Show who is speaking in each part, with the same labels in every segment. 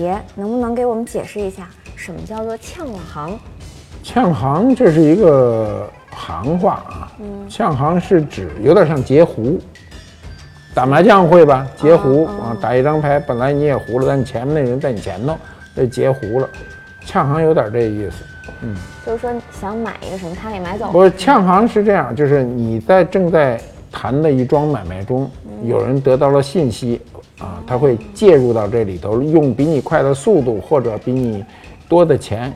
Speaker 1: 大爷能不能给我们解释一下，什么叫做呛行？
Speaker 2: 呛行这是一个行话啊，呛行是指有点像截胡。打麻将会吧？截胡啊，打一张牌，本来你也胡了，但你前面那人在你前头，这截胡了。呛行有点这意思，
Speaker 1: 嗯，就是说想买一个什么，他给买走。
Speaker 2: 不是，呛行是这样，就是你在正在谈的一桩买卖中，有人得到了信息啊，他会介入到这里头，用比你快的速度或者比你多的钱，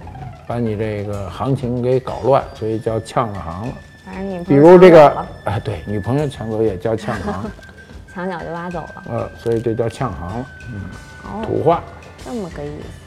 Speaker 2: 把你这个行情给搞乱，所以叫呛了行了。
Speaker 1: 反正你
Speaker 2: 比如这个，哎，对，女朋友抢走也叫呛行。
Speaker 1: 墙角就挖走了，
Speaker 2: 呃，所以这叫呛行了，嗯，土话，
Speaker 1: 这么个意思。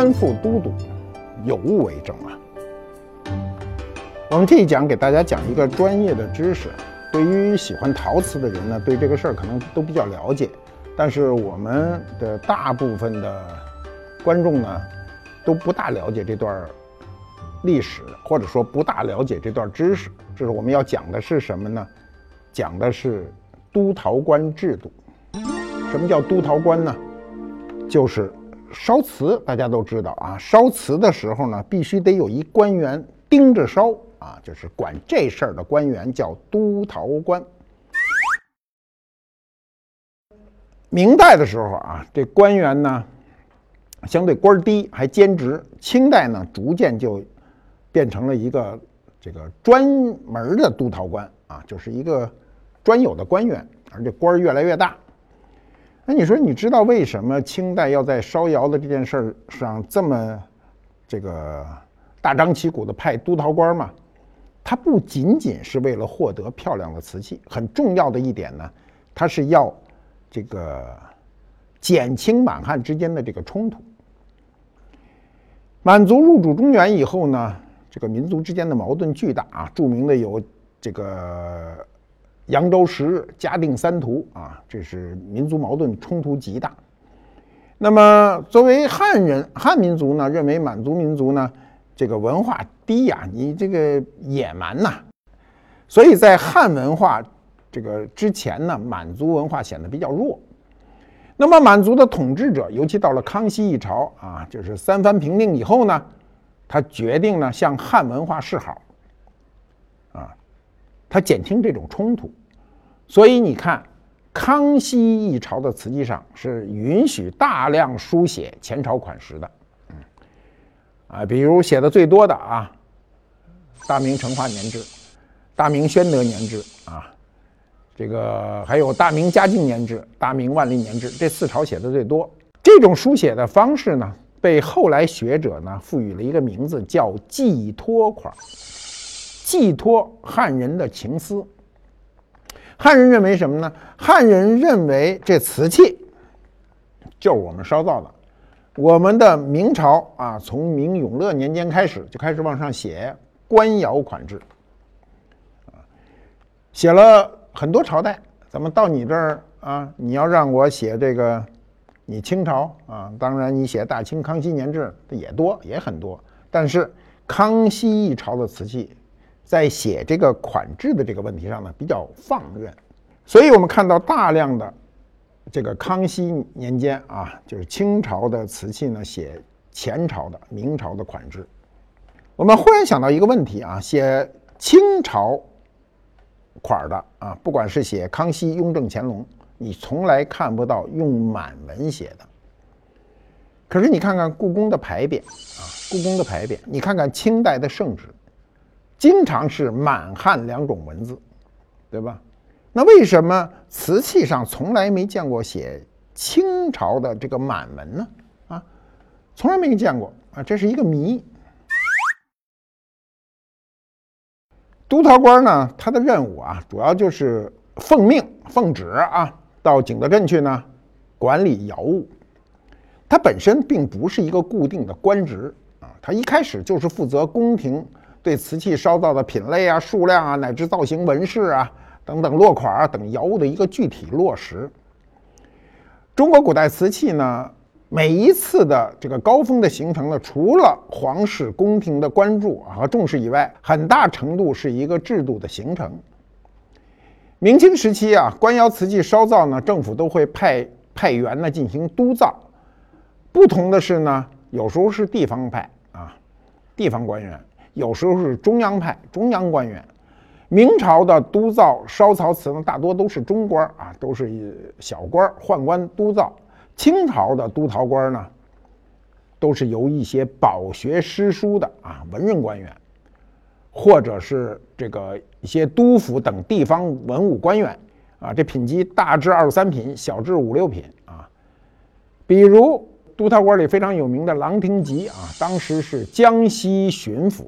Speaker 3: 官复都督。有物为证啊！我们这一讲给大家讲一个专业的知识，对于喜欢陶瓷的人呢，对这个事儿可能都比较了解，但是我们的大部分的观众呢，都不大了解这段历史，或者说不大了解这段知识。这是我们要讲的是什么呢？讲的是督陶官制度。什么叫督陶官呢？就是。烧瓷大家都知道啊，烧瓷的时候呢，必须得有一官员盯着烧啊，就是管这事儿的官员叫督陶官。明代的时候啊，这官员呢相对官低，还兼职。清代呢，逐渐就变成了一个这个专门的督陶官啊，就是一个专有的官员，而且官儿越来越大。那你说，你知道为什么清代要在烧窑的这件事儿上这么这个大张旗鼓的派督陶官吗？它不仅仅是为了获得漂亮的瓷器，很重要的一点呢，它是要这个减轻满汉之间的这个冲突。满族入主中原以后呢，这个民族之间的矛盾巨大啊，著名的有这个。扬州十日，嘉定三屠啊，这是民族矛盾冲突极大。那么，作为汉人，汉民族呢，认为满族民族呢，这个文化低呀，你这个野蛮呐，所以在汉文化这个之前呢，满族文化显得比较弱。那么，满族的统治者，尤其到了康熙一朝啊，就是三藩平定以后呢，他决定呢向汉文化示好，啊，他减轻这种冲突。所以你看，康熙一朝的瓷器上是允许大量书写前朝款式的，啊，比如写的最多的啊，大明成化年制、大明宣德年制啊，这个还有大明嘉靖年制、大明万历年制，这四朝写的最多。这种书写的方式呢，被后来学者呢赋予了一个名字，叫寄托款，寄托汉人的情思。汉人认为什么呢？汉人认为这瓷器就是我们烧造的。我们的明朝啊，从明永乐年间开始就开始往上写官窑款制，啊，写了很多朝代。咱们到你这儿啊，你要让我写这个，你清朝啊，当然你写大清康熙年制的也多，也很多。但是康熙一朝的瓷器。在写这个款制的这个问题上呢，比较放任，所以我们看到大量的这个康熙年间啊，就是清朝的瓷器呢，写前朝的、明朝的款制。我们忽然想到一个问题啊，写清朝款的啊，不管是写康熙、雍正、乾隆，你从来看不到用满文写的。可是你看看故宫的牌匾啊，故宫的牌匾，你看看清代的圣旨。经常是满汉两种文字，对吧？那为什么瓷器上从来没见过写清朝的这个满文呢？啊，从来没见过啊，这是一个谜。督陶官呢，他的任务啊，主要就是奉命奉旨啊，到景德镇去呢，管理窑务。他本身并不是一个固定的官职啊，他一开始就是负责宫廷。对瓷器烧造的品类啊、数量啊，乃至造型纹饰啊等等落款啊等窑物的一个具体落实。中国古代瓷器呢，每一次的这个高峰的形成呢，除了皇室宫廷的关注和重视以外，很大程度是一个制度的形成。明清时期啊，官窑瓷器烧造呢，政府都会派派员呢进行督造。不同的是呢，有时候是地方派啊，地方官员；有时候是中央派，中央官员。明朝的督造烧陶瓷呢，大多都是中官啊，都是小官宦官督造。清朝的督陶官呢，都是由一些饱学诗书的啊文人官员，或者是这个一些督府等地方文武官员啊。这品级大至二三品，小至五六品啊。比如督陶官里非常有名的郎廷吉啊，当时是江西巡抚，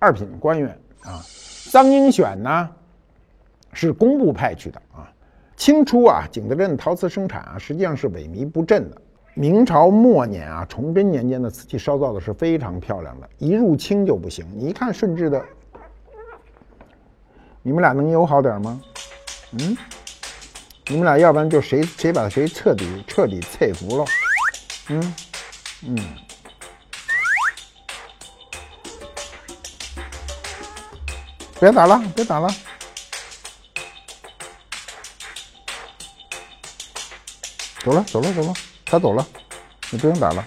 Speaker 3: 二品官员啊。臧英选呢，是工部派去的啊。清初啊，景德镇陶瓷生产啊，实际上是萎靡不振的。明朝末年啊，崇祯年间的瓷器烧造的是非常漂亮的，一入清就不行。你一看顺治的，你们俩能友好点吗？嗯，你们俩要不然就谁谁把谁彻底彻底佩服了。嗯嗯。别打了，别打了，走了，走了，走了，他走了，你不用打了。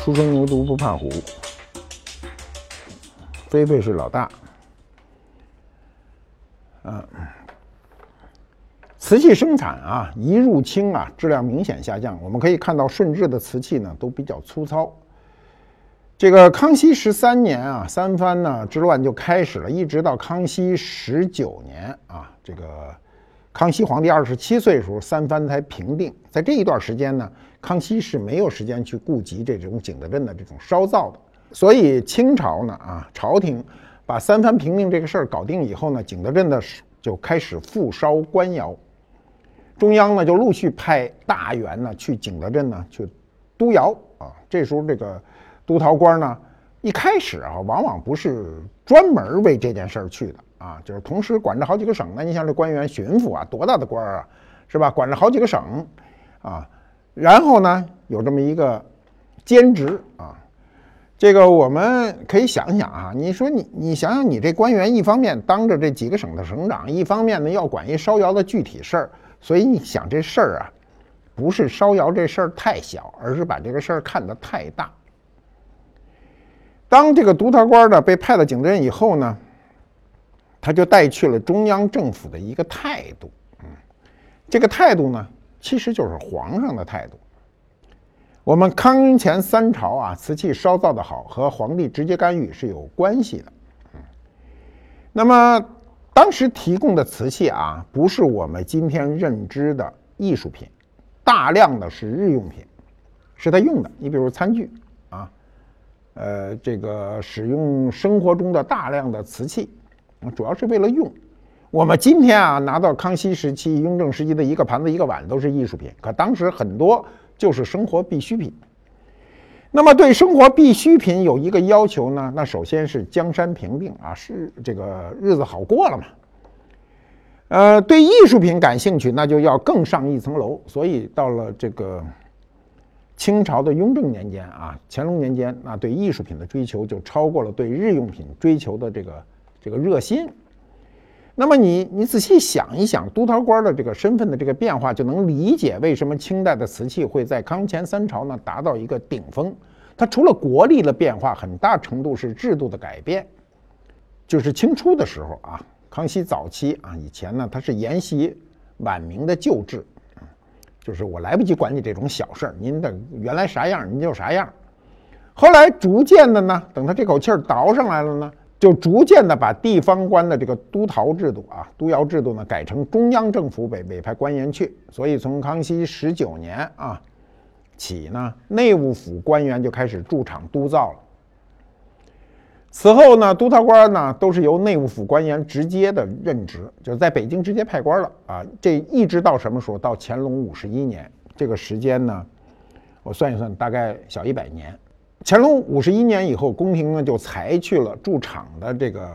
Speaker 3: 初生牛犊不怕虎，菲菲是老大。嗯，瓷器生产啊，一入清啊，质量明显下降。我们可以看到，顺治的瓷器呢，都比较粗糙。这个康熙十三年啊，三藩呢之乱就开始了，一直到康熙十九年啊，这个康熙皇帝二十七岁的时候，三藩才平定。在这一段时间呢，康熙是没有时间去顾及这种景德镇的这种烧造的。所以清朝呢啊，朝廷把三藩平定这个事儿搞定以后呢，景德镇的就开始复烧官窑，中央呢就陆续派大员呢去景德镇呢去督窑啊。这时候这个。督陶官呢，一开始啊，往往不是专门为这件事儿去的啊，就是同时管着好几个省。呢你像这官员巡抚啊，多大的官啊，是吧？管着好几个省啊，然后呢，有这么一个兼职啊。这个我们可以想想啊，你说你你想想，你这官员一方面当着这几个省的省长，一方面呢要管一烧窑的具体事儿，所以你想这事儿啊，不是烧窑这事儿太小，而是把这个事儿看得太大。当这个督陶官呢被派到景德镇以后呢，他就带去了中央政府的一个态度，嗯，这个态度呢其实就是皇上的态度。我们康乾三朝啊，瓷器烧造的好和皇帝直接干预是有关系的，嗯。那么当时提供的瓷器啊，不是我们今天认知的艺术品，大量的是日用品，是他用的。你比如餐具。呃，这个使用生活中的大量的瓷器，主要是为了用。我们今天啊，拿到康熙时期、雍正时期的一个盘子、一个碗都是艺术品，可当时很多就是生活必需品。那么对生活必需品有一个要求呢，那首先是江山平定啊，是这个日子好过了嘛。呃，对艺术品感兴趣，那就要更上一层楼。所以到了这个。清朝的雍正年间啊，乾隆年间，那对艺术品的追求就超过了对日用品追求的这个这个热心。那么你你仔细想一想，督陶官的这个身份的这个变化，就能理解为什么清代的瓷器会在康乾三朝呢达到一个顶峰。它除了国力的变化，很大程度是制度的改变。就是清初的时候啊，康熙早期啊，以前呢，它是沿袭晚明的旧制。就是我来不及管你这种小事儿，您的原来啥样您就啥样。后来逐渐的呢，等他这口气儿倒上来了呢，就逐渐的把地方官的这个督陶制度啊、督窑制度呢改成中央政府委委派官员去。所以从康熙十九年啊起呢，内务府官员就开始驻场督造了。此后呢，督陶官呢都是由内务府官员直接的任职，就是在北京直接派官了啊。这一直到什么时候？到乾隆五十一年这个时间呢，我算一算，大概小一百年。乾隆五十一年以后，宫廷呢就裁去了驻场的这个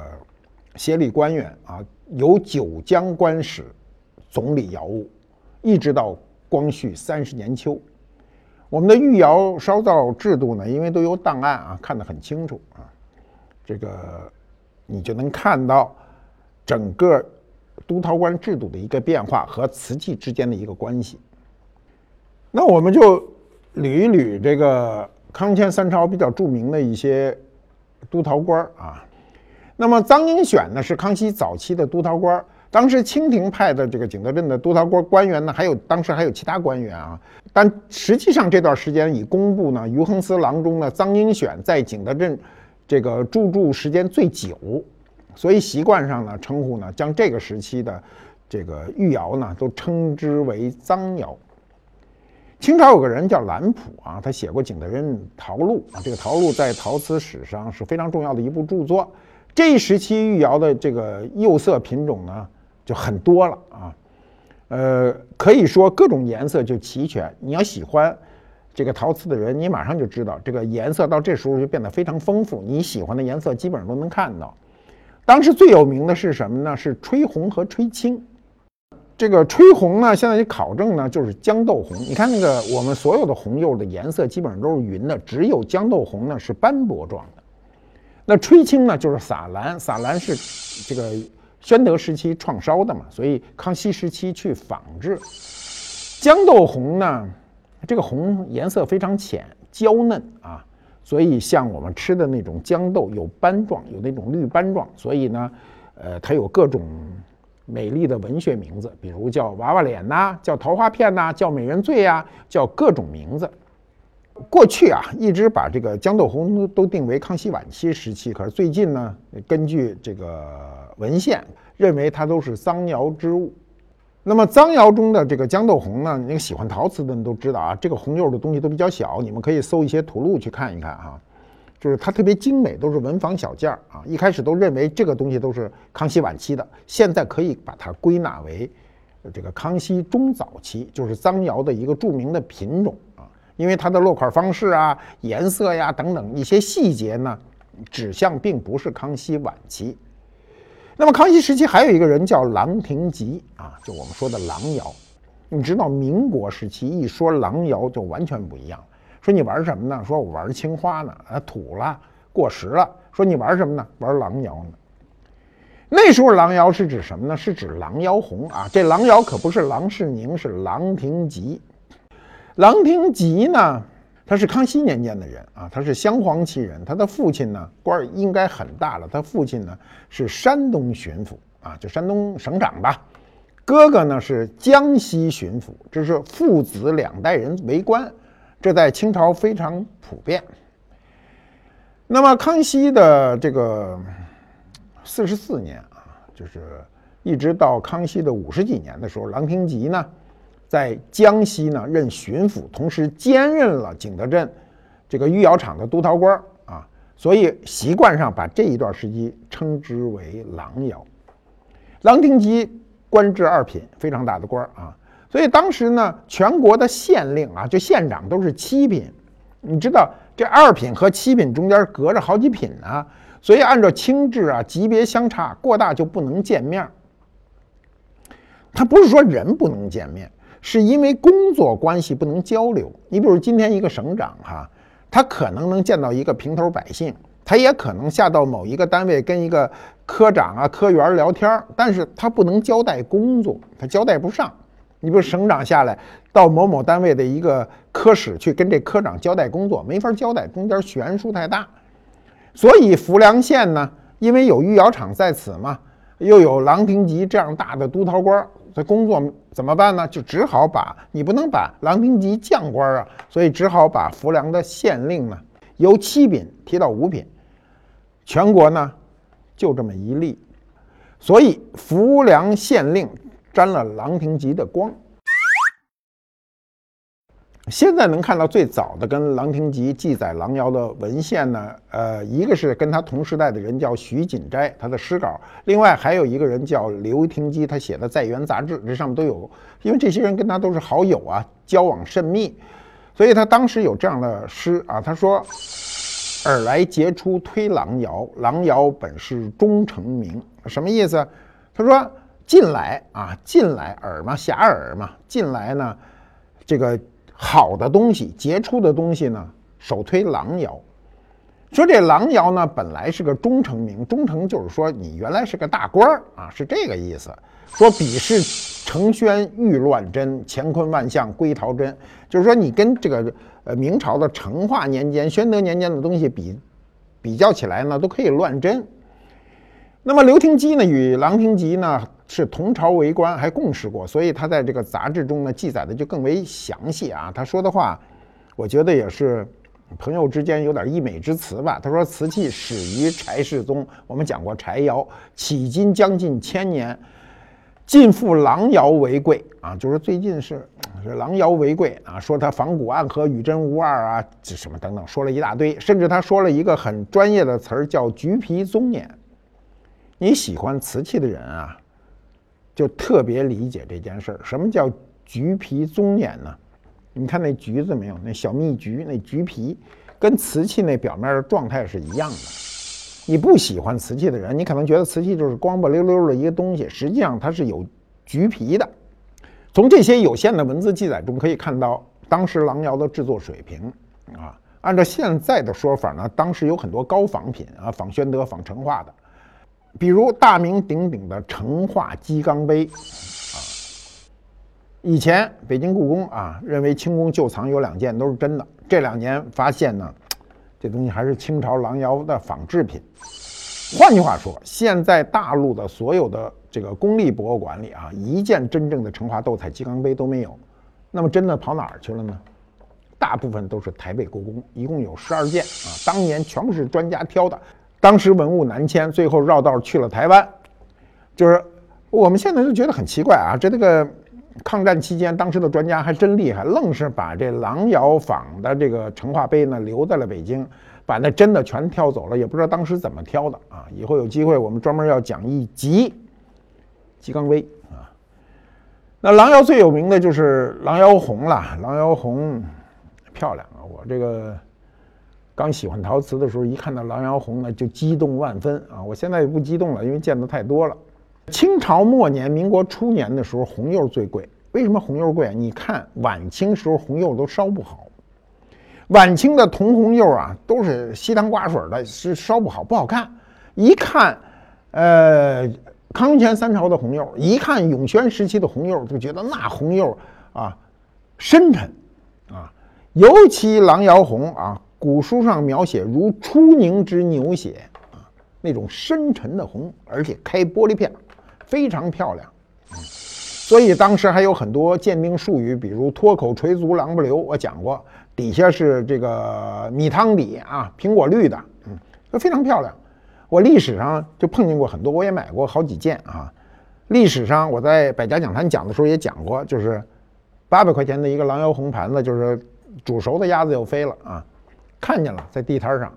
Speaker 3: 协理官员啊，由九江官使总理姚务，一直到光绪三十年秋。我们的御窑烧造制度呢，因为都有档案啊，看得很清楚啊，这个你就能看到整个督陶官制度的一个变化和瓷器之间的一个关系。那我们就捋一捋这个康乾三朝比较著名的一些督陶官啊。那么臧英选呢，是康熙早期的督陶官。当时清廷派的这个景德镇的督陶官官员呢，还有当时还有其他官员啊，但实际上这段时间已公布呢，于恒司郎中呢臧英选在景德镇这个驻驻时间最久，所以习惯上呢称呼呢将这个时期的这个御窑呢都称之为臧窑。清朝有个人叫兰普啊，他写过《景德镇陶录》啊，这个陶录在陶瓷史上是非常重要的一部著作。这一时期御窑的这个釉色品种呢。就很多了啊，呃，可以说各种颜色就齐全。你要喜欢这个陶瓷的人，你马上就知道这个颜色到这时候就变得非常丰富。你喜欢的颜色基本上都能看到。当时最有名的是什么呢？是吹红和吹青。这个吹红呢，现在考证呢就是豇豆红。你看那个我们所有的红釉的颜色基本上都是匀的，只有豇豆红呢是斑驳状的。那吹青呢就是洒蓝，洒蓝是这个。宣德时期创烧的嘛，所以康熙时期去仿制。豇豆红呢，这个红颜色非常浅，娇嫩啊，所以像我们吃的那种豇豆有斑状，有那种绿斑状，所以呢，呃，它有各种美丽的文学名字，比如叫娃娃脸呐，叫桃花片呐，叫美人醉呀，叫各种名字。过去啊，一直把这个豇豆红都定为康熙晚期时期，可是最近呢，根据这个文献，认为它都是桑窑之物。那么脏窑中的这个豇豆红呢，那个喜欢陶瓷的人都知道啊，这个红釉的东西都比较小，你们可以搜一些图录去看一看啊，就是它特别精美，都是文房小件儿啊。一开始都认为这个东西都是康熙晚期的，现在可以把它归纳为这个康熙中早期，就是脏窑的一个著名的品种啊。因为它的落款方式啊、颜色呀等等一些细节呢，指向并不是康熙晚期。那么康熙时期还有一个人叫郎廷吉啊，就我们说的郎窑。你知道民国时期一说郎窑就完全不一样，说你玩什么呢？说我玩青花呢，啊土了，过时了。说你玩什么呢？玩郎窑呢。那时候郎窑是指什么呢？是指郎窑红啊。这郎窑可不是郎世宁，是郎廷吉。郎廷吉呢，他是康熙年间的人啊，他是镶黄旗人。他的父亲呢，官儿应该很大了。他父亲呢是山东巡抚啊，就山东省长吧。哥哥呢是江西巡抚，这是父子两代人为官，这在清朝非常普遍。那么康熙的这个四十四年啊，就是一直到康熙的五十几年的时候，郎廷吉呢。在江西呢任巡抚，同时兼任了景德镇这个御窑厂的督陶官啊，所以习惯上把这一段时期称之为郎窑。郎廷吉官至二品，非常大的官啊。所以当时呢，全国的县令啊，就县长都是七品。你知道这二品和七品中间隔着好几品呢，所以按照清制啊，级别相差过大就不能见面。他不是说人不能见面。是因为工作关系不能交流。你比如今天一个省长哈，他可能能见到一个平头百姓，他也可能下到某一个单位跟一个科长啊、科员聊天但是他不能交代工作，他交代不上。你比如省长下来到某某单位的一个科室去跟这科长交代工作，没法交代，中间悬殊太大。所以浮梁县呢，因为有御窑厂在此嘛，又有郎廷吉这样大的督陶官。所以工作怎么办呢？就只好把你不能把郎平级将官啊，所以只好把浮梁的县令呢由七品提到五品，全国呢就这么一例，所以浮梁县令沾了郎平级的光。现在能看到最早的跟郎廷吉记载郎窑的文献呢，呃，一个是跟他同时代的人叫徐锦斋，他的诗稿；另外还有一个人叫刘廷基，他写的《在园杂志》，这上面都有。因为这些人跟他都是好友啊，交往甚密，所以他当时有这样的诗啊，他说：“尔来杰出推郎窑，郎窑本是终成名。”什么意思？他说：“近来啊，近来尔嘛，遐迩嘛，近来呢，这个好的东西，杰出的东西呢，首推郎窑。说这郎窑呢，本来是个忠成名，忠成就是说你原来是个大官儿啊，是这个意思。说比是承宣玉乱真，乾坤万象归陶真，就是说你跟这个呃明朝的成化年间、宣德年间的东西比比较起来呢，都可以乱真。那么刘廷基呢，与郎廷吉呢是同朝为官，还共事过，所以他在这个杂志中呢记载的就更为详细啊。他说的话，我觉得也是朋友之间有点溢美之词吧。他说：“瓷器始于柴世宗，我们讲过柴窑，迄今将近千年，尽复郎窑为贵啊。就是最近是是郎窑为贵啊，说它仿古暗合，与真无二啊，这什么等等，说了一大堆，甚至他说了一个很专业的词儿，叫橘皮棕眼。你喜欢瓷器的人啊，就特别理解这件事儿。什么叫橘皮棕眼呢？你看那橘子没有？那小蜜橘，那橘皮跟瓷器那表面的状态是一样的。你不喜欢瓷器的人，你可能觉得瓷器就是光不溜溜的一个东西，实际上它是有橘皮的。从这些有限的文字记载中可以看到，当时郎窑的制作水平啊，按照现在的说法呢，当时有很多高仿品啊，仿宣德、仿成化的。比如大名鼎鼎的成化鸡缸杯，啊，以前北京故宫啊认为清宫旧藏有两件都是真的，这两年发现呢，这东西还是清朝郎窑的仿制品。换句话说，现在大陆的所有的这个公立博物馆里啊，一件真正的成化斗彩鸡缸杯都没有。那么真的跑哪儿去了呢？大部分都是台北故宫，一共有十二件啊，当年全部是专家挑的。当时文物南迁，最后绕道去了台湾。就是我们现在就觉得很奇怪啊，这这个抗战期间，当时的专家还真厉害，愣是把这郎窑仿的这个成化杯呢留在了北京，把那真的全挑走了，也不知道当时怎么挑的啊。以后有机会我们专门要讲一集鸡缸杯啊。那郎窑最有名的就是郎窑红了，郎窑红漂亮啊，我这个。刚喜欢陶瓷的时候，一看到郎窑红呢，就激动万分啊！我现在也不激动了，因为见的太多了。清朝末年、民国初年的时候，红釉最贵。为什么红釉贵？你看晚清时候红釉都烧不好，晚清的铜红釉啊，都是稀汤寡水的，是烧不好，不好看。一看，呃，康乾三朝的红釉，一看永宣时期的红釉，就觉得那红釉啊，深沉啊，尤其郎窑红啊。古书上描写如初凝之牛血啊，那种深沉的红，而且开玻璃片，非常漂亮。所以当时还有很多鉴定术语，比如脱口垂足狼不留，我讲过，底下是这个米汤底啊，苹果绿的，嗯，非常漂亮。我历史上就碰见过很多，我也买过好几件啊。历史上我在百家讲坛讲的时候也讲过，就是八百块钱的一个郎窑红盘子，就是煮熟的鸭子又飞了啊。看见了，在地摊上，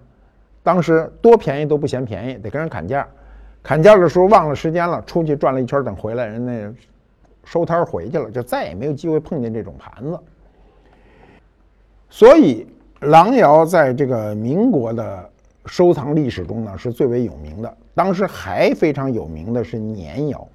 Speaker 3: 当时多便宜都不嫌便宜，得跟人砍价。砍价的时候忘了时间了，出去转了一圈，等回来人那收摊回去了，就再也没有机会碰见这种盘子。所以郎窑在这个民国的收藏历史中呢，是最为有名的。当时还非常有名的是年窑。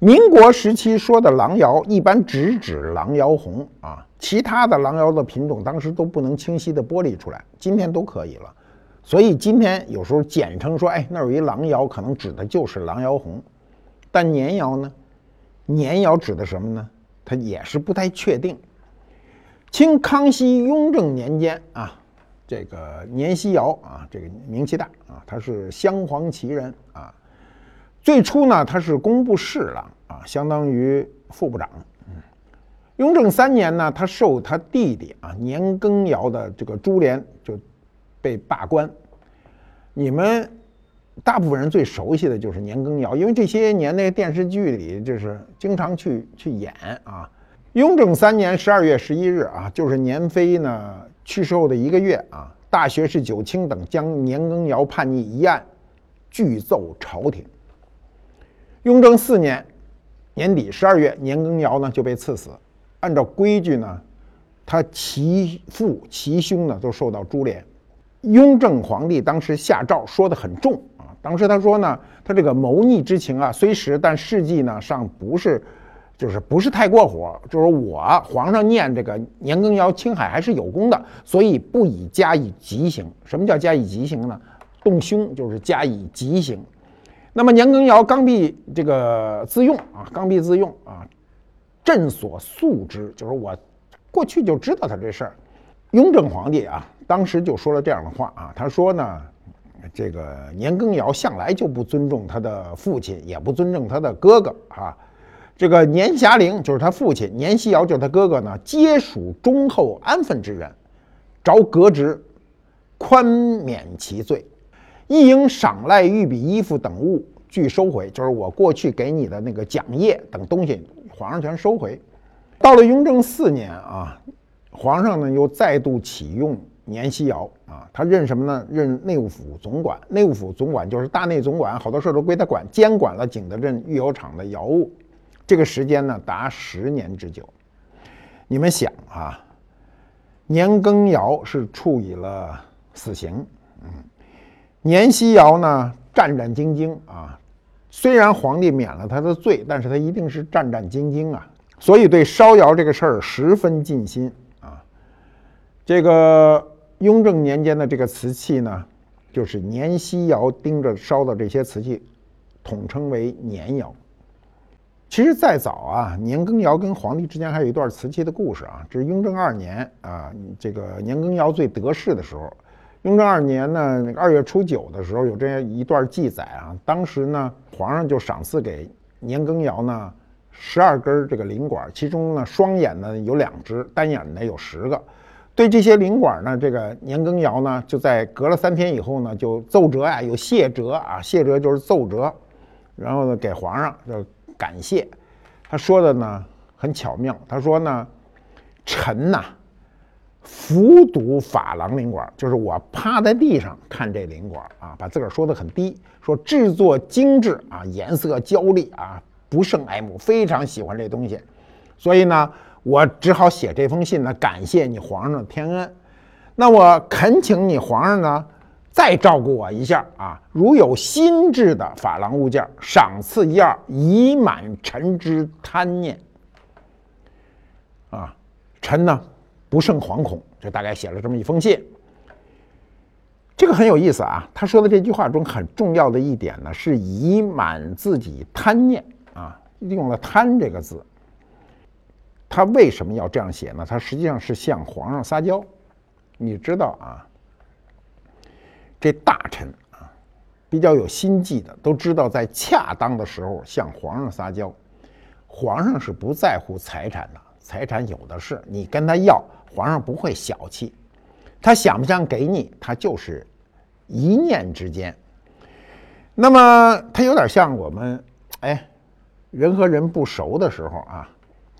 Speaker 3: 民国时期说的郎窑，一般只指郎窑红啊。其他的郎窑的品种当时都不能清晰的剥离出来，今天都可以了。所以今天有时候简称说，哎，那有一郎窑，可能指的就是郎窑红。但年窑呢？年窑指的什么呢？它也是不太确定。清康熙、雍正年间啊，这个年希尧啊，这个名气大啊，他是镶黄旗人啊。最初呢，他是工部侍郎啊，相当于副部长。雍正三年呢，他受他弟弟啊年羹尧的这个株连，就被罢官。你们大部分人最熟悉的就是年羹尧，因为这些年那电视剧里就是经常去去演啊。雍正三年十二月十一日啊，就是年妃呢去世后的一个月啊，大学士九卿等将年羹尧叛逆一案具奏朝廷。雍正四年年底十二月，年羹尧呢就被赐死。按照规矩呢，他其父其兄呢都受到株连。雍正皇帝当时下诏说的很重啊，当时他说呢，他这个谋逆之情啊虽实，但事迹呢尚不是，就是不是太过火。就是我皇上念这个年羹尧青海还是有功的，所以不以加以极刑。什么叫加以极刑呢？动凶就是加以极刑。那么年羹尧刚愎这个自用啊，刚愎自用啊，朕所素知，就是我过去就知道他这事儿。雍正皇帝啊。当时就说了这样的话啊，他说呢，这个年羹尧向来就不尊重他的父亲，也不尊重他的哥哥啊。这个年遐龄就是他父亲，年希尧就是他哥哥呢，皆属忠厚安分之人，着革职，宽免其罪，亦应赏赖御笔衣服等物俱收回，就是我过去给你的那个奖业等东西，皇上全收回。到了雍正四年啊，皇上呢又再度启用。年希尧啊，他任什么呢？任内务府总管。内务府总管就是大内总管，好多事都归他管，监管了景德镇御窑厂的窑务。这个时间呢，达十年之久。你们想啊，年羹尧是处以了死刑，嗯，年希尧呢战战兢兢啊。虽然皇帝免了他的罪，但是他一定是战战兢兢啊，所以对烧窑这个事儿十分尽心啊。这个。雍正年间的这个瓷器呢，就是年希尧盯着烧的这些瓷器，统称为年窑。其实再早啊，年羹尧跟皇帝之间还有一段瓷器的故事啊。这是雍正二年啊，这个年羹尧最得势的时候。雍正二年呢，那个二月初九的时候，有这样一段记载啊。当时呢，皇上就赏赐给年羹尧呢十二根这个灵管，其中呢双眼呢有两只，单眼的有十个。对这些灵管呢，这个年羹尧呢，就在隔了三天以后呢，就奏折呀，有谢折啊，谢折就是奏折，然后呢给皇上就感谢。他说的呢很巧妙，他说呢，臣呐，伏睹珐琅灵管，就是我趴在地上看这灵管啊，把自个儿说的很低，说制作精致啊，颜色娇丽啊，不胜爱慕，非常喜欢这东西，所以呢。我只好写这封信呢，感谢你皇上的天恩。那我恳请你皇上呢，再照顾我一下啊！如有新制的珐琅物件，赏赐一二，以满臣之贪念。啊，臣呢不胜惶恐，就大概写了这么一封信。这个很有意思啊，他说的这句话中很重要的一点呢，是以满自己贪念啊，用了“贪”这个字。他为什么要这样写呢？他实际上是向皇上撒娇。你知道啊，这大臣啊，比较有心计的，都知道在恰当的时候向皇上撒娇。皇上是不在乎财产的，财产有的是，你跟他要，皇上不会小气。他想不想给你，他就是一念之间。那么他有点像我们，哎，人和人不熟的时候啊。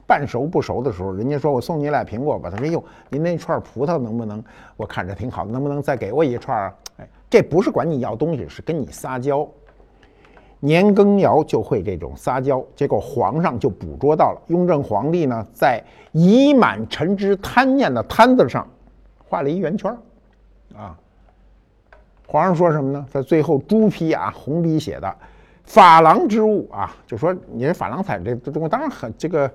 Speaker 3: 半熟不熟的时候，人家说我送你俩苹果吧。他说：“哟，您那串葡萄能不能？我看着挺好，能不能再给我一串啊？”哎，这不是管你要东西，是跟你撒娇。年羹尧就会这种撒娇，结果皇上就捕捉到了。雍正皇帝呢，在“以满臣之贪念”的“贪”字上画了一圆圈儿啊。皇上说什么呢？在最后朱批啊，红笔写的“珐琅之物啊”，就说你这珐琅彩这这东西当然很这个。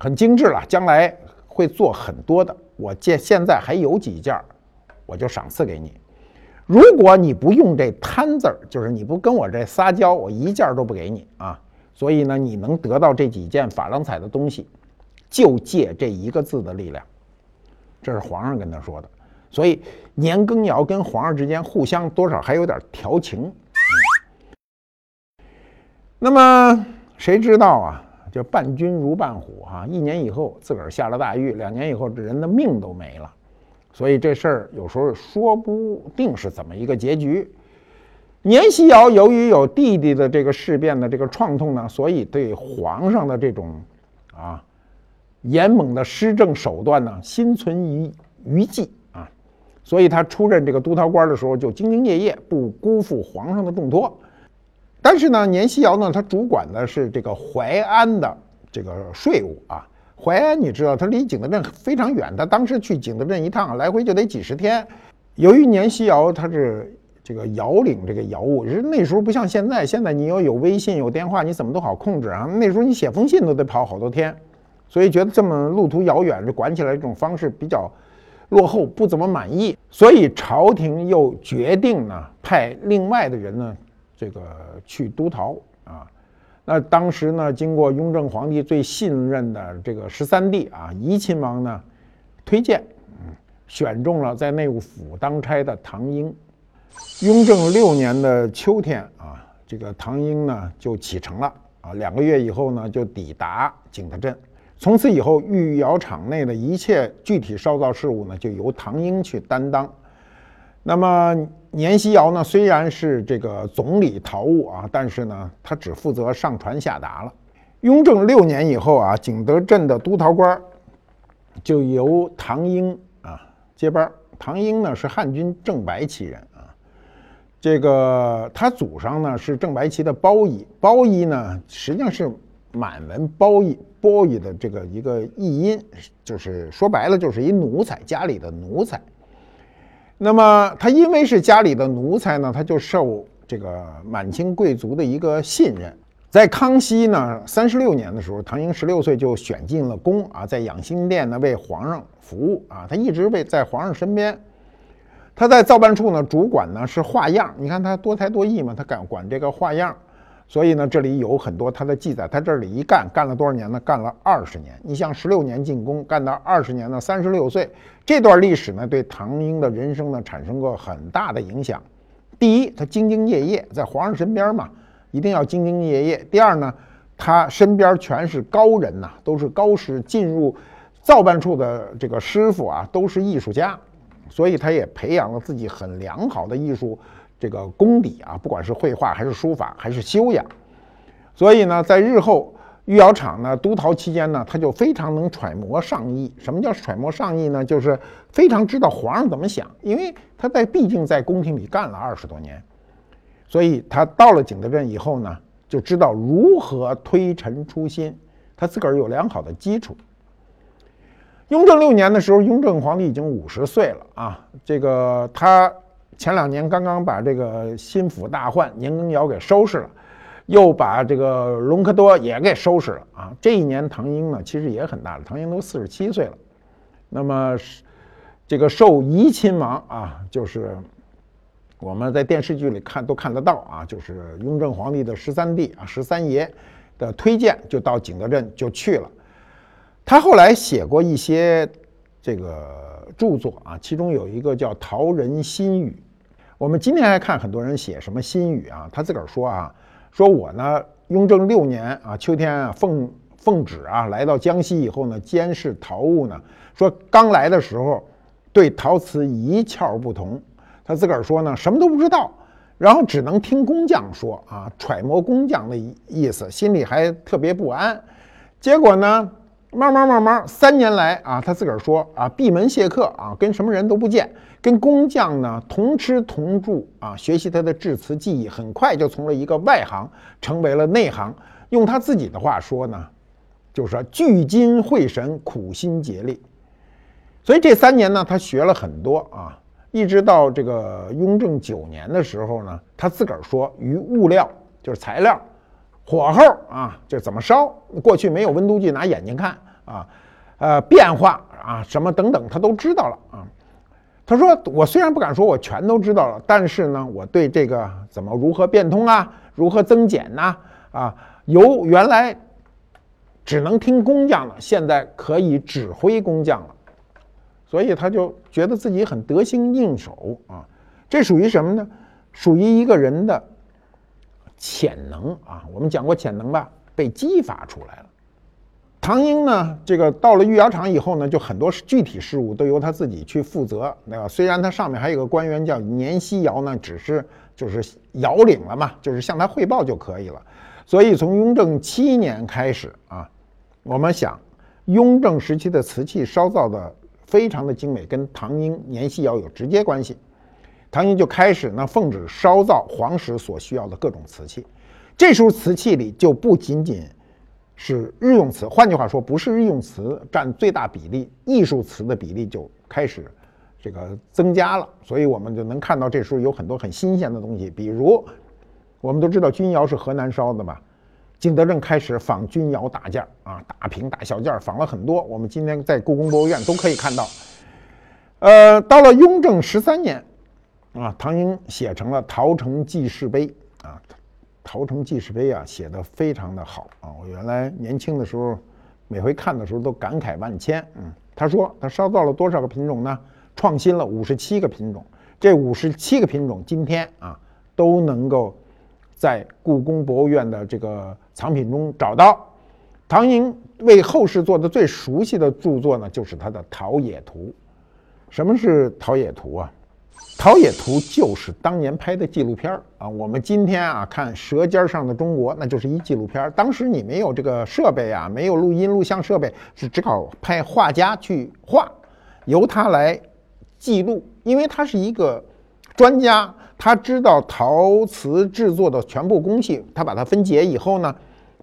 Speaker 3: 很精致了，将来会做很多的。我见现在还有几件，我就赏赐给你。如果你不用这贪字儿，就是你不跟我这撒娇，我一件都不给你啊。所以呢，你能得到这几件珐琅彩的东西，就借这一个字的力量。这是皇上跟他说的。所以年羹尧跟皇上之间互相多少还有点调情。那么谁知道啊？就伴君如伴虎哈，一年以后自个儿下了大狱，两年以后这人的命都没了，所以这事儿有时候说不定是怎么一个结局。年希尧由于有弟弟的这个事变的这个创痛呢，所以对皇上的这种啊严猛的施政手段呢心存余余悸啊，所以他出任这个督陶官的时候就兢兢业业，不辜负皇上的重托。但是呢，年希尧呢，他主管的是这个淮安的这个税务啊。淮安你知道，它离景德镇非常远，他当时去景德镇一趟来回就得几十天。由于年希尧他是这个遥领这个遥物，是那时候不像现在，现在你要有微信有电话，你怎么都好控制啊。那时候你写封信都得跑好多天，所以觉得这么路途遥远，这管起来这种方式比较落后，不怎么满意。所以朝廷又决定呢，派另外的人呢，这个去督陶。那当时呢，经过雍正皇帝最信任的这个十三弟啊，怡亲王呢，推荐，选中了在内务府当差的唐英。雍正六年的秋天啊，这个唐英呢就启程了啊，两个月以后呢就抵达景德镇。从此以后，御窑厂内的一切具体烧造事务呢，就由唐英去担当。那么年希尧呢，虽然是这个总理陶务啊，但是呢，他只负责上传下达了。雍正六年以后啊，景德镇的督陶官就由唐英啊接班。唐英呢是汉军正白旗人啊，这个他祖上呢是正白旗的包衣，包衣呢实际上是满文包衣包衣的这个一个译音，就是说白了就是一奴才，家里的奴才。那么他因为是家里的奴才呢，他就受这个满清贵族的一个信任。在康熙呢三十六年的时候，唐英十六岁就选进了宫啊，在养心殿呢为皇上服务啊，他一直为在皇上身边。他在造办处呢主管呢是画样，你看他多才多艺嘛，他敢管这个画样。所以呢，这里有很多他的记载。他这里一干干了多少年呢？干了二十年。你像十六年进宫，干到二十年呢，三十六岁，这段历史呢，对唐英的人生呢产生过很大的影响。第一，他兢兢业业，在皇上身边嘛，一定要兢兢业业。第二呢，他身边全是高人呐，都是高师，进入造办处的这个师傅啊，都是艺术家，所以他也培养了自己很良好的艺术。这个功底啊，不管是绘画还是书法还是修养，所以呢，在日后御窑厂呢督陶期间呢，他就非常能揣摩上意。什么叫揣摩上意呢？就是非常知道皇上怎么想，因为他在毕竟在宫廷里干了二十多年，所以他到了景德镇以后呢，就知道如何推陈出新，他自个儿有良好的基础。雍正六年的时候，雍正皇帝已经五十岁了啊，这个他。前两年刚刚把这个心腹大患年羹尧给收拾了，又把这个隆科多也给收拾了啊！这一年唐英呢，其实也很大了，唐英都四十七岁了。那么这个受怡亲王啊，就是我们在电视剧里看都看得到啊，就是雍正皇帝的十三弟啊，十三爷的推荐，就到景德镇就去了。他后来写过一些这个著作啊，其中有一个叫《陶人心语》。我们今天还看很多人写什么心语啊？他自个儿说啊，说我呢，雍正六年啊，秋天啊，奉奉旨啊，来到江西以后呢，监视陶物呢，说刚来的时候，对陶瓷一窍不通。他自个儿说呢，什么都不知道，然后只能听工匠说啊，揣摩工匠的意思，心里还特别不安。结果呢？慢慢慢慢，三年来啊，他自个儿说啊，闭门谢客啊，跟什么人都不见，跟工匠呢同吃同住啊，学习他的制瓷技艺，很快就从了一个外行成为了内行。用他自己的话说呢，就是聚精会神，苦心竭力。所以这三年呢，他学了很多啊，一直到这个雍正九年的时候呢，他自个儿说，于物料就是材料。火候啊，就怎么烧？过去没有温度计，拿眼睛看啊，呃，变化啊，什么等等，他都知道了啊。他说：“我虽然不敢说我全都知道了，但是呢，我对这个怎么如何变通啊，如何增减呐，啊，由原来只能听工匠的，现在可以指挥工匠了。所以他就觉得自己很得心应手啊。这属于什么呢？属于一个人的。”潜能啊，我们讲过潜能吧，被激发出来了。唐英呢，这个到了御窑厂以后呢，就很多具体事务都由他自己去负责，对吧？虽然他上面还有个官员叫年希尧呢，只是就是尧领了嘛，就是向他汇报就可以了。所以从雍正七年开始啊，我们想，雍正时期的瓷器烧造的非常的精美，跟唐英、年希尧有直接关系。唐英就开始呢，奉旨烧造皇室所需要的各种瓷器。这时候瓷器里就不仅仅是日用瓷。换句话说，不是日用瓷占最大比例，艺术瓷的比例就开始这个增加了。所以我们就能看到这时候有很多很新鲜的东西，比如我们都知道钧窑是河南烧的嘛？景德镇开始仿钧窑大件啊，大瓶大小件仿了很多。我们今天在故宫博物院都可以看到。呃，到了雍正十三年，啊，唐英写成了《陶城记事碑》啊，《陶城记事碑》啊，写的非常的好啊。我原来年轻的时候，每回看的时候都感慨万千。嗯，他说他烧造了多少个品种呢？创新了五十七个品种。这五十七个品种今天啊都能够。在故宫博物院的这个藏品中找到，唐寅为后世做的最熟悉的著作呢，就是他的《陶冶图》。什么是《陶冶图》啊？《陶冶图》就是当年拍的纪录片啊。我们今天啊看《舌尖上的中国》，那就是一纪录片当时你没有这个设备啊，没有录音录像设备，是只好派画家去画，由他来记录，因为他是一个专家。他知道陶瓷制作的全部工序，他把它分解以后呢，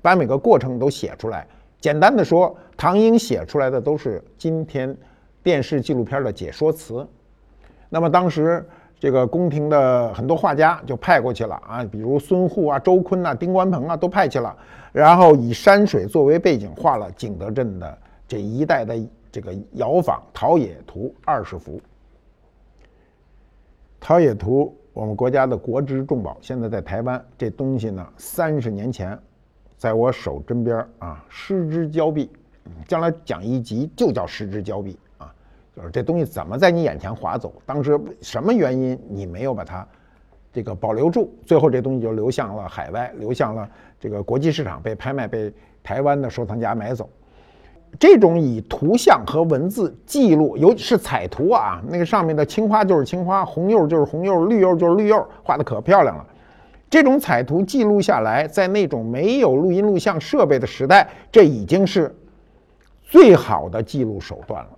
Speaker 3: 把每个过程都写出来。简单的说，唐英写出来的都是今天电视纪录片的解说词。那么当时这个宫廷的很多画家就派过去了啊，比如孙护啊、周坤啊、丁关鹏啊都派去了，然后以山水作为背景画了景德镇的这一带的这个窑坊陶冶图二十幅。陶冶图。我们国家的国之重宝，现在在台湾，这东西呢，三十年前，在我手针边啊，失之交臂。将来讲一集就叫失之交臂啊，就是这东西怎么在你眼前划走？当时什么原因你没有把它这个保留住？最后这东西就流向了海外，流向了这个国际市场，被拍卖，被台湾的收藏家买走。这种以图像和文字记录，尤其是彩图啊，那个上面的青花就是青花，红釉就是红釉，绿釉就是绿釉，画的可漂亮了。这种彩图记录下来，在那种没有录音录像设备的时代，这已经是最好的记录手段了。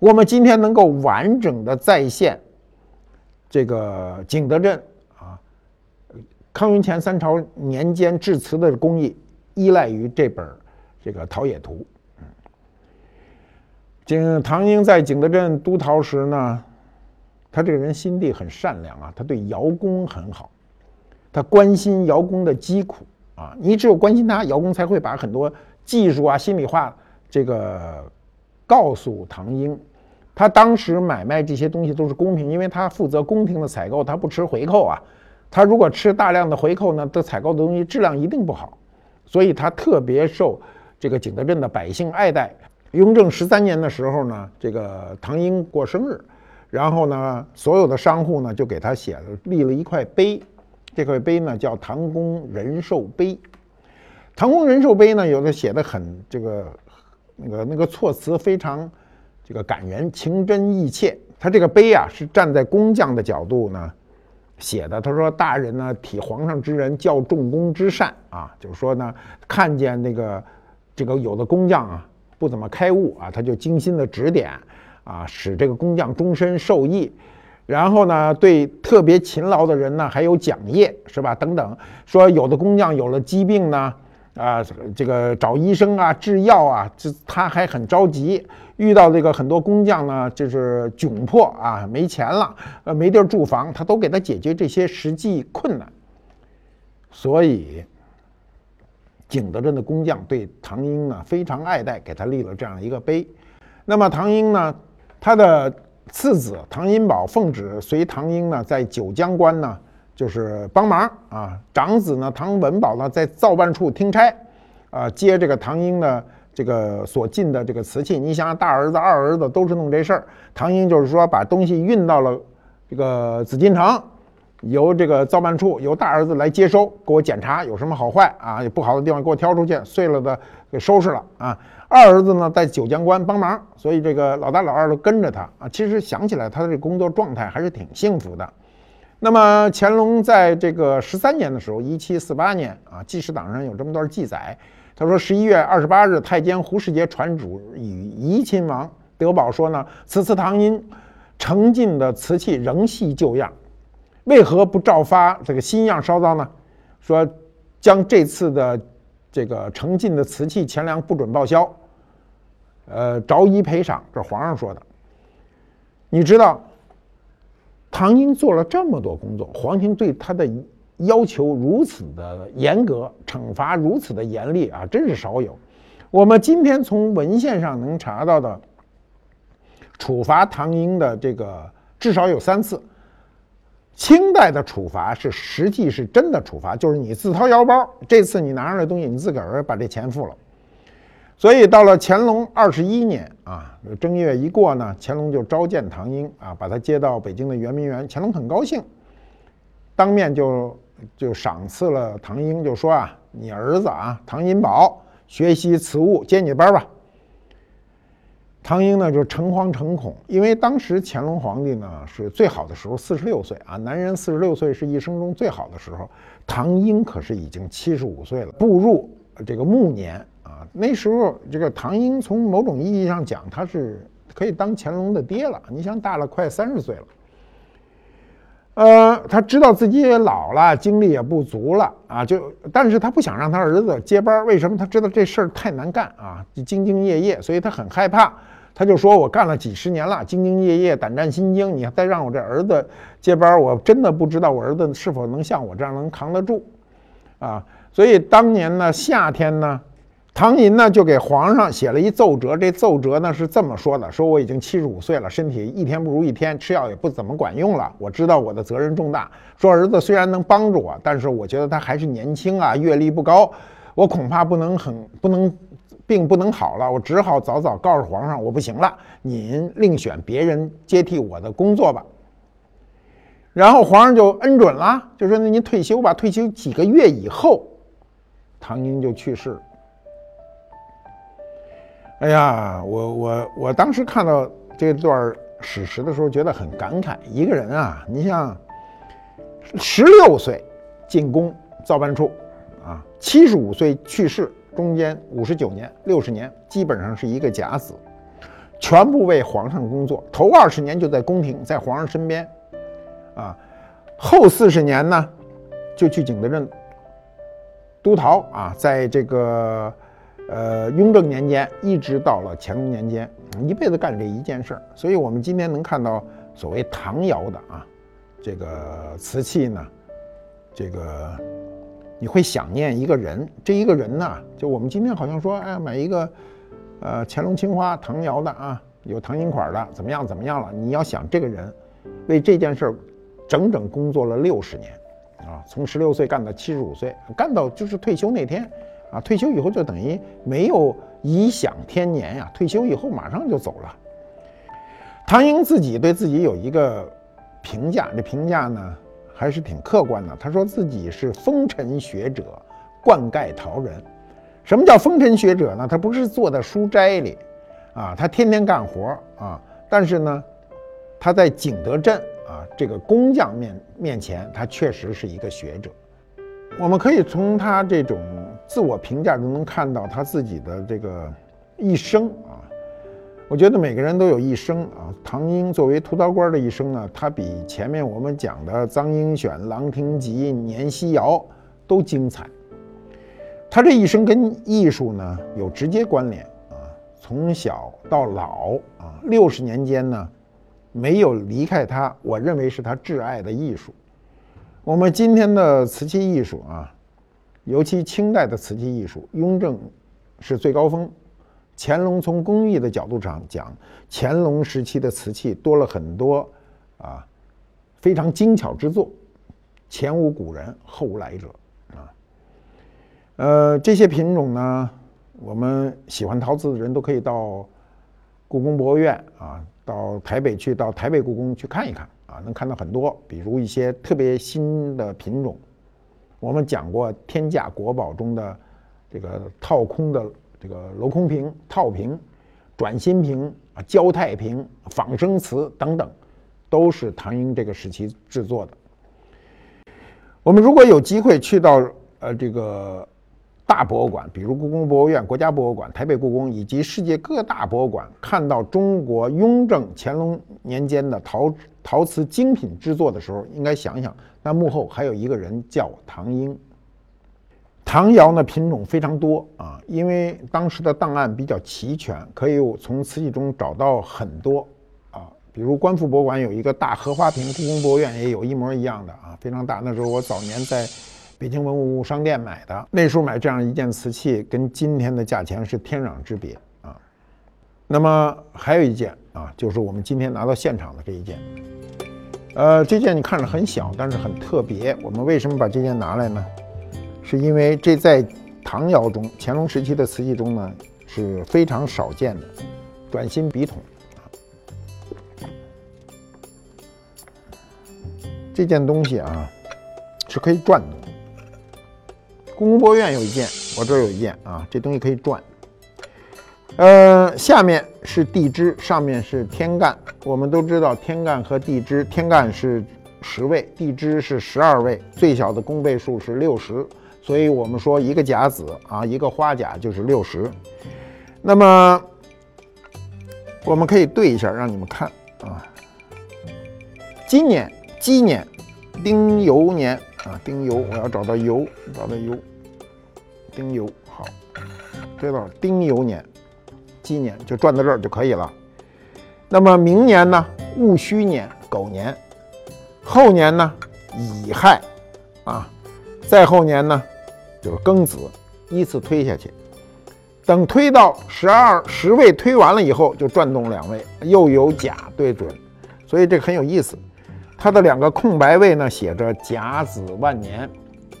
Speaker 3: 我们今天能够完整的再现这个景德镇啊，康雍乾三朝年间制瓷的工艺，依赖于这本这个陶冶图。景唐英在景德镇督陶时呢，他这个人心地很善良啊，他对窑工很好，他关心窑工的疾苦啊。你只有关心他，窑工才会把很多技术啊、心里话这个告诉唐英。他当时买卖这些东西都是公平，因为他负责公平的采购，他不吃回扣啊。他如果吃大量的回扣呢，他采购的东西质量一定不好，所以他特别受这个景德镇的百姓爱戴。雍正十三年的时候呢，这个唐英过生日，然后呢，所有的商户呢就给他写了立了一块碑，这块碑呢叫唐公仁寿碑。唐公仁寿碑呢，有的写的很这个那个那个措辞非常这个感人，情真意切。他这个碑啊是站在工匠的角度呢写的。他说：“大人呢体皇上之人，教重工之善啊，就是说呢，看见那个这个有的工匠啊。”不怎么开悟啊，他就精心的指点，啊，使这个工匠终身受益。然后呢，对特别勤劳的人呢，还有奖业，是吧？等等，说有的工匠有了疾病呢，啊，这个找医生啊，制药啊，这他还很着急。遇到这个很多工匠呢，就是窘迫啊，没钱了，呃，没地儿住房，他都给他解决这些实际困难。所以。景德镇的工匠对唐英呢非常爱戴，给他立了这样一个碑。那么唐英呢，他的次子唐英宝奉旨随唐英呢在九江关呢就是帮忙啊。长子呢唐文宝呢在造办处听差，啊接这个唐英的这个所进的这个瓷器。你想想，大儿子、二儿子都是弄这事儿，唐英就是说把东西运到了这个紫禁城。由这个造办处由大儿子来接收，给我检查有什么好坏啊，有不好的地方给我挑出去，碎了的给收拾了啊。二儿子呢在九江关帮忙，所以这个老大老二都跟着他啊。其实想起来，他的这工作状态还是挺幸福的。那么乾隆在这个十三年的时候，一七四八年啊，纪事档上有这么段记载，他说十一月二十八日，太监胡世杰传旨与怡亲王德宝说呢，此次唐英盛进的瓷器仍系旧样。为何不照发这个新样烧造呢？说将这次的这个成进的瓷器钱粮不准报销，呃，着一赔偿，这皇上说的。你知道，唐英做了这么多工作，皇廷对他的要求如此的严格，惩罚如此的严厉啊，真是少有。我们今天从文献上能查到的处罚唐英的这个至少有三次。清代的处罚是实际是真的处罚，就是你自掏腰包，这次你拿上来东西，你自个儿把这钱付了。所以到了乾隆二十一年啊，正月一过呢，乾隆就召见唐英啊，把他接到北京的圆明园。乾隆很高兴，当面就就赏赐了唐英，就说啊，你儿子啊，唐银宝学习此物，接你班吧。唐英呢就诚惶诚恐，因为当时乾隆皇帝呢是最好的时候，四十六岁啊，男人四十六岁是一生中最好的时候。唐英可是已经七十五岁了，步入这个暮年啊。那时候这个唐英从某种意义上讲，他是可以当乾隆的爹了。你想大了快三十岁了，呃，他知道自己也老了，精力也不足了啊，就但是他不想让他儿子接班，为什么？他知道这事儿太难干啊，兢兢业业，所以他很害怕。他就说：“我干了几十年了，兢兢业业，胆战心惊。你再让我这儿子接班，我真的不知道我儿子是否能像我这样能扛得住，啊！所以当年呢，夏天呢，唐寅呢就给皇上写了一奏折。这奏折呢是这么说的：说我已经七十五岁了，身体一天不如一天，吃药也不怎么管用了。我知道我的责任重大。说儿子虽然能帮助我，但是我觉得他还是年轻啊，阅历不高，我恐怕不能很不能。”病不能好了，我只好早早告诉皇上我不行了，您另选别人接替我的工作吧。然后皇上就恩准了，就说那您退休吧。退休几个月以后，唐英就去世了。哎呀，我我我当时看到这段史实的时候，觉得很感慨。一个人啊，你像十六岁进宫造办处，啊，七十五岁去世。中间五十九年、六十年，基本上是一个甲子，全部为皇上工作。头二十年就在宫廷，在皇上身边，啊，后四十年呢，就去景德镇督陶啊，在这个呃雍正年间，一直到了乾隆年间，一辈子干这一件事儿。所以我们今天能看到所谓唐窑的啊，这个瓷器呢，这个。你会想念一个人，这一个人呢，就我们今天好像说，哎，买一个，呃，乾隆青花唐窑的啊，有唐银款的，怎么样怎么样了？你要想这个人，为这件事儿，整整工作了六十年，啊，从十六岁干到七十五岁，干到就是退休那天，啊，退休以后就等于没有颐享天年呀，退休以后马上就走了。唐英自己对自己有一个评价，这评价呢？还是挺客观的。他说自己是风尘学者，灌溉陶人。什么叫风尘学者呢？他不是坐在书斋里，啊，他天天干活啊。但是呢，他在景德镇啊这个工匠面面前，他确实是一个学者。我们可以从他这种自我评价中能看到他自己的这个一生啊。我觉得每个人都有一生啊。唐英作为屠刀官的一生呢，他比前面我们讲的臧英选、郎廷吉、年希尧都精彩。他这一生跟艺术呢有直接关联啊，从小到老啊，六十年间呢，没有离开他。我认为是他挚爱的艺术。我们今天的瓷器艺术啊，尤其清代的瓷器艺术，雍正是最高峰。乾隆从工艺的角度上讲，乾隆时期的瓷器多了很多啊，非常精巧之作，前无古人后无来者啊。呃，这些品种呢，我们喜欢陶瓷的人都可以到故宫博物院啊，到台北去，到台北故宫去看一看啊，能看到很多，比如一些特别新的品种。我们讲过天价国宝中的这个套空的。这个镂空瓶、套瓶、转心瓶啊、焦太瓶、仿生瓷等等，都是唐英这个时期制作的。我们如果有机会去到呃这个大博物馆，比如故宫博物院、国家博物馆、台北故宫以及世界各大博物馆，看到中国雍正、乾隆年间的陶陶瓷精品制作的时候，应该想想，那幕后还有一个人叫唐英。唐窑呢品种非常多啊，因为当时的档案比较齐全，可以从瓷器中找到很多啊，比如观复博物馆有一个大荷花瓶，故宫博物院也有一模一样的啊，非常大。那时候我早年在北京文物商店买的，那时候买这样一件瓷器，跟今天的价钱是天壤之别啊。那么还有一件啊，就是我们今天拿到现场的这一件，呃，这件你看着很小，但是很特别。我们为什么把这件拿来呢？是因为这在唐窑中，乾隆时期的瓷器中呢是非常少见的转心笔筒。这件东西啊是可以转的。故宫博物院有一件，我这儿有一件啊，这东西可以转。呃，下面是地支，上面是天干。我们都知道天干和地支，天干是十位，地支是十二位，最小的公倍数是六十。所以我们说一个甲子啊，一个花甲就是六十。那么我们可以对一下，让你们看啊。今年鸡年丁酉年啊，丁酉，我要找到酉，找到酉，丁酉好，对了，丁酉年，鸡年就转到这儿就可以了。那么明年呢，戊戌年狗年，后年呢乙亥啊。再后年呢，就是庚子，依次推下去。等推到十二十位推完了以后，就转动两位，又有甲对准，所以这很有意思。它的两个空白位呢，写着甲子万年，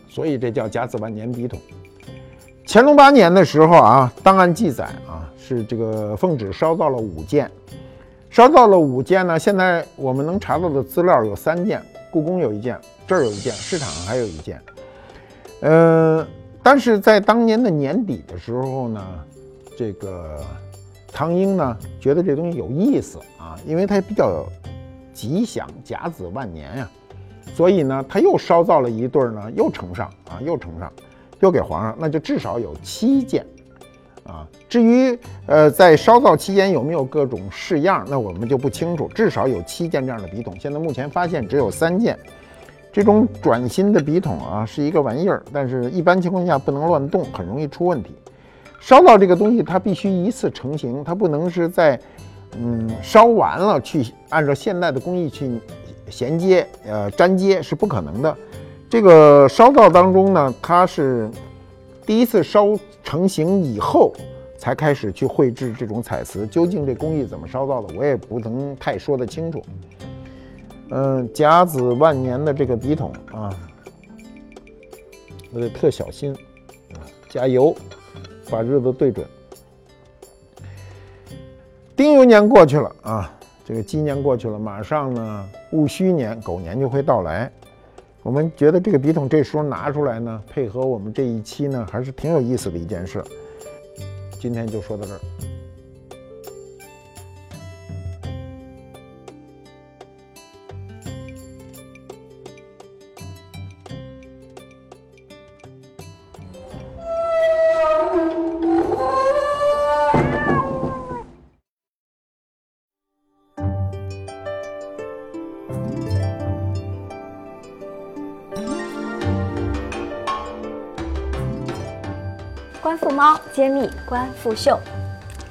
Speaker 3: 所以这叫甲子万年笔筒。乾隆八年的时候啊，档案记载啊，是这个奉旨烧造了五件，烧造了五件呢。现在我们能查到的资料有三件，故宫有一件，这儿有一件，市场上还有一件。嗯，但是在当年的年底的时候呢，这个唐英呢觉得这东西有意思啊，因为它比较吉祥，甲子万年呀，所以呢他又烧造了一对儿呢，又呈上啊，又呈上，又给皇上，那就至少有七件啊。至于呃在烧造期间有没有各种式样，那我们就不清楚，至少有七件这样的笔筒。现在目前发现只有三件。这种转心的笔筒啊，是一个玩意儿，但是一般情况下不能乱动，很容易出问题。烧造这个东西，它必须一次成型，它不能是在，嗯，烧完了去按照现代的工艺去衔接，呃，粘接是不可能的。这个烧造当中呢，它是第一次烧成型以后才开始去绘制这种彩瓷。究竟这工艺怎么烧造的，我也不能太说得清楚。嗯，甲子万年的这个笔筒啊，我得特小心，加油，把日子对准。丁酉年过去了啊，这个鸡年过去了，马上呢戊戌年狗年就会到来。我们觉得这个笔筒这时候拿出来呢，配合我们这一期呢，还是挺有意思的一件事。今天就说到这儿。
Speaker 1: 揭秘观复秀，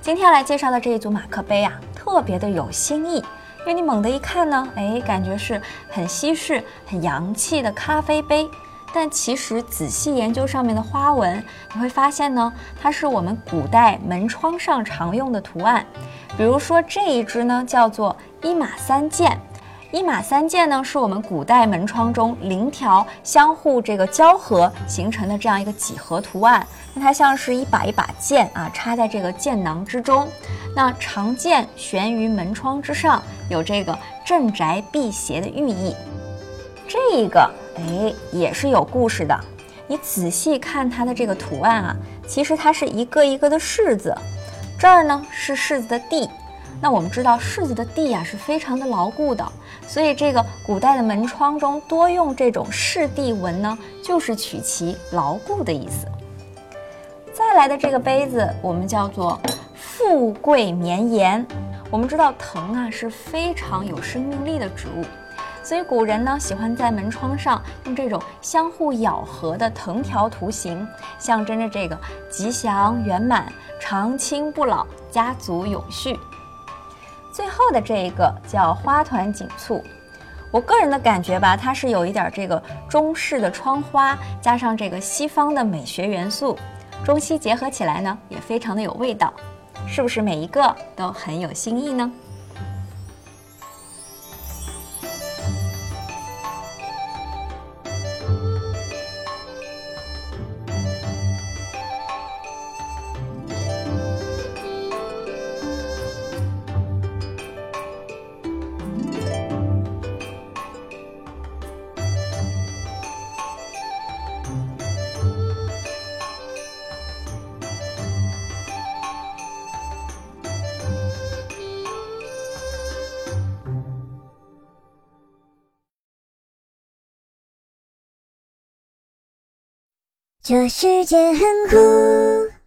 Speaker 4: 今天来介绍的这一组马克杯啊，特别的有新意。因为你猛地一看呢，哎，感觉是很西式、很洋气的咖啡杯，但其实仔细研究上面的花纹，你会发现呢，它是我们古代门窗上常用的图案。比如说这一只呢，叫做一马三箭。一马三剑呢，是我们古代门窗中零条相互这个交合形成的这样一个几何图案。那它像是一把一把剑啊，插在这个剑囊之中。那长剑悬于门窗之上，有这个镇宅辟邪的寓意。这一个哎，也是有故事的。你仔细看它的这个图案啊，其实它是一个一个的柿子。这儿呢是柿子的蒂。那我们知道柿子的蒂啊是非常的牢固的，所以这个古代的门窗中多用这种柿蒂纹呢，就是取其牢固的意思。再来的这个杯子，我们叫做富贵绵延。我们知道藤啊是非常有生命力的植物，所以古人呢喜欢在门窗上用这种相互咬合的藤条图形，象征着这个吉祥圆满、长青不老、家族永续。最后的这一个叫花团锦簇，我个人的感觉吧，它是有一点这个中式的窗花，加上这个西方的美学元素，中西结合起来呢，也非常的有味道。是不是每一个都很有新意呢？
Speaker 5: 这世界很酷。